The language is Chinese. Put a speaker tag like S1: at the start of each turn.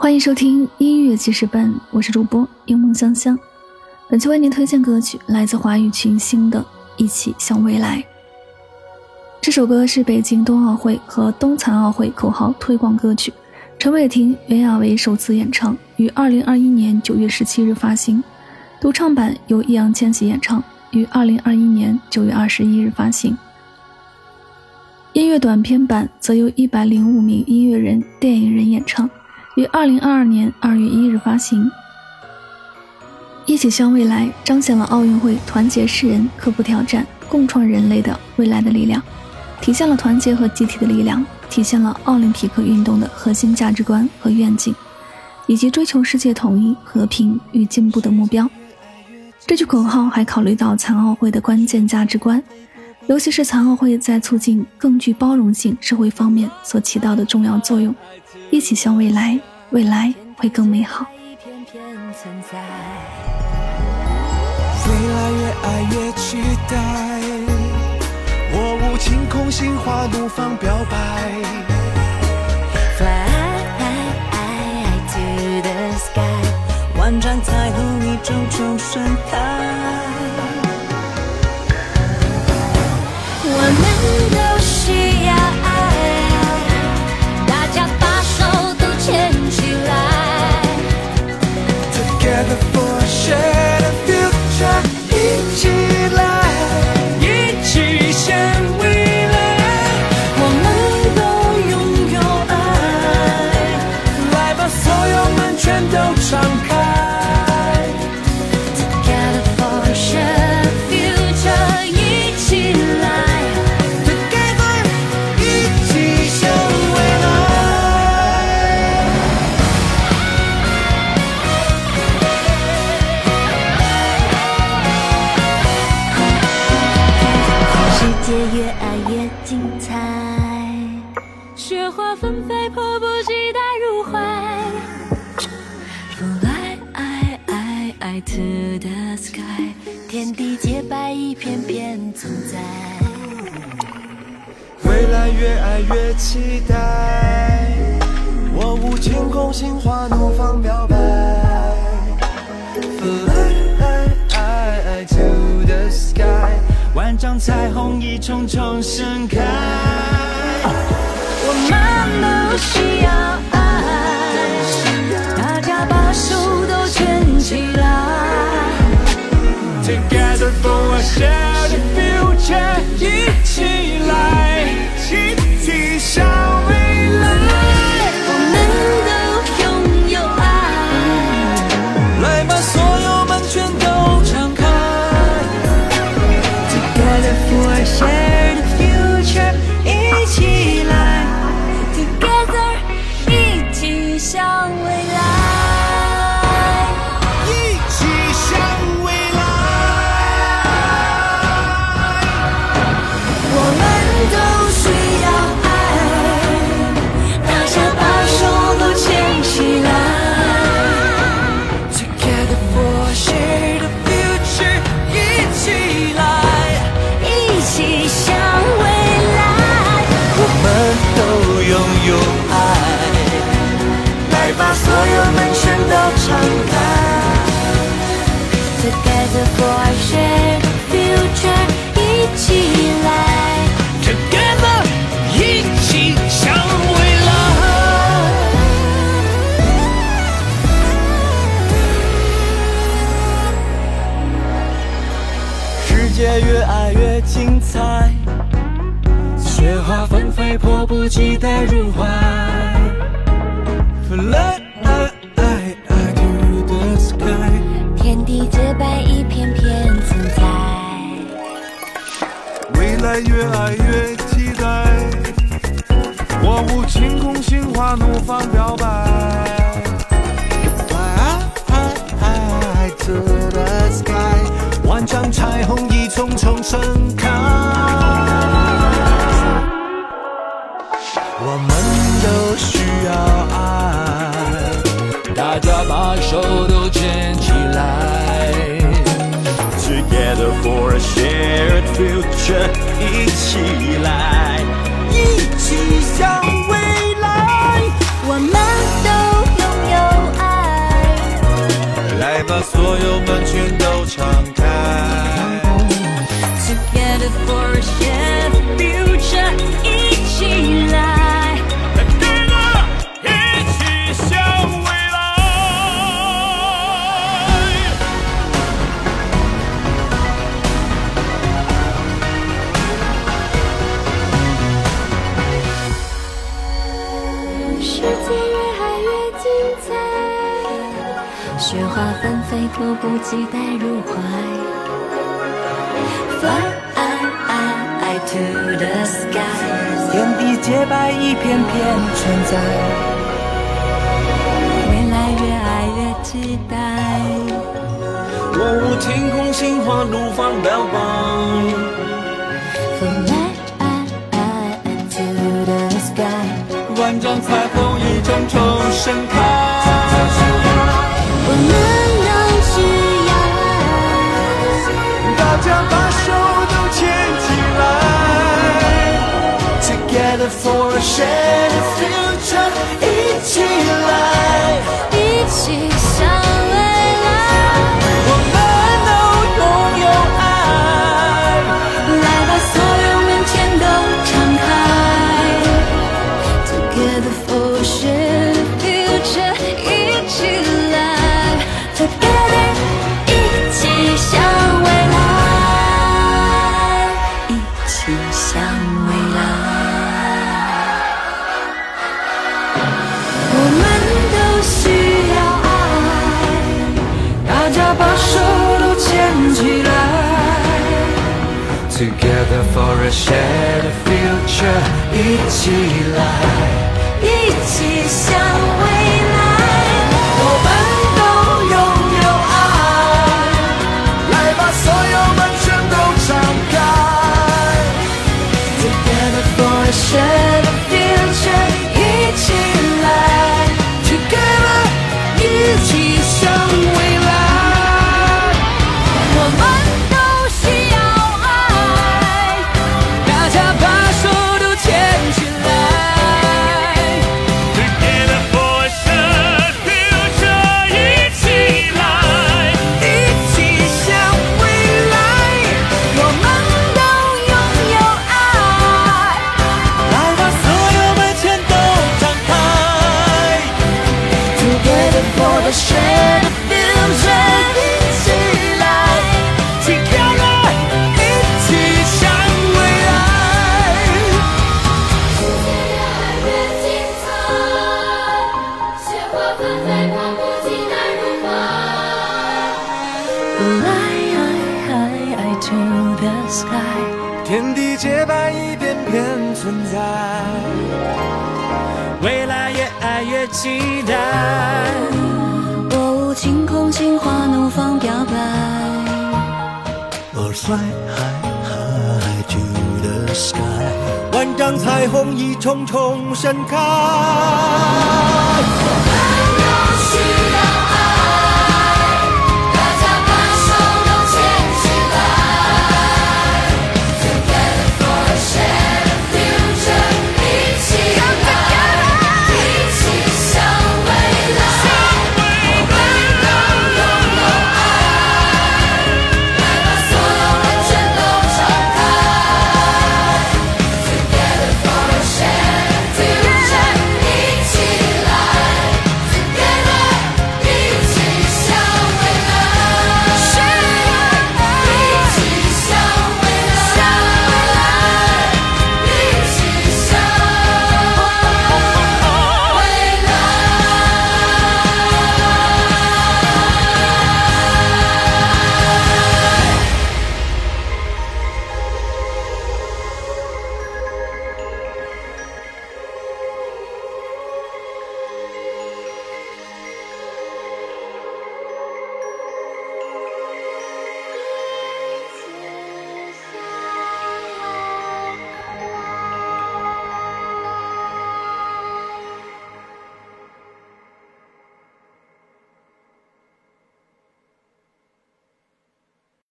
S1: 欢迎收听音乐记事本，我是主播柠梦香香。本期为您推荐歌曲来自华语群星的《一起向未来》。这首歌是北京冬奥会和冬残奥会口号推广歌曲，陈伟霆、袁娅维首次演唱，于二零二一年九月十七日发行。独唱版由易烊千玺演唱，于二零二一年九月二十一日发行。音乐短片版则由一百零五名音乐人、电影人演唱，于二零二二年二月一日发行。一起向未来彰显了奥运会团结世人、克服挑战、共创人类的未来的力量。体现了团结和集体的力量，体现了奥林匹克运动的核心价值观和愿景，以及追求世界统一、和平与进步的目标。这句口号还考虑到残奥会的关键价值观，尤其是残奥会在促进更具包容性社会方面所起到的重要作用。一起向未来，未来会更美好。
S2: 未来越爱越期待。我无晴空，心花怒放，表白。
S3: Fly to the sky，万丈彩虹一重重盛开。越爱
S2: 越精彩
S3: 雪花纷飞，迫不及待入怀。Fly to the sky，天地洁白，一片片存在。
S2: 未来越爱越期待，我舞晴空，心花怒放，表白。万丈彩虹一重重盛开。
S3: 我们都需要爱，大家把手都牵起来。
S2: Together for a
S3: s h a r e 都
S2: 拥有。把所有门全都敞开。
S3: Together for a shared future，一起来。
S2: Together，一起向未来。世界越爱越精彩，雪花纷飞，迫不及待入怀。Fly to the sky，
S3: 天地洁白，一片片存在。
S2: 未来越爱越期待，我舞晴空，心花怒放，表白。Fly to the sky，万丈彩虹一重重盛这一起
S3: 雪花纷飞，迫不及待入怀。Fly to the sky，
S2: 天地洁白一片片存在，
S3: 未来越爱越期待。
S2: 我舞天空，心花怒放表白。
S3: Fly to the sky，
S2: 万丈彩虹一重重盛开。
S3: 爱。
S2: 大家把手都牵起来，Together for a shared future，一起来，
S3: ，Together for a shared future，一起来。一起
S2: a
S3: shadow. 花怒放表白。
S2: 万丈彩虹一重重盛开。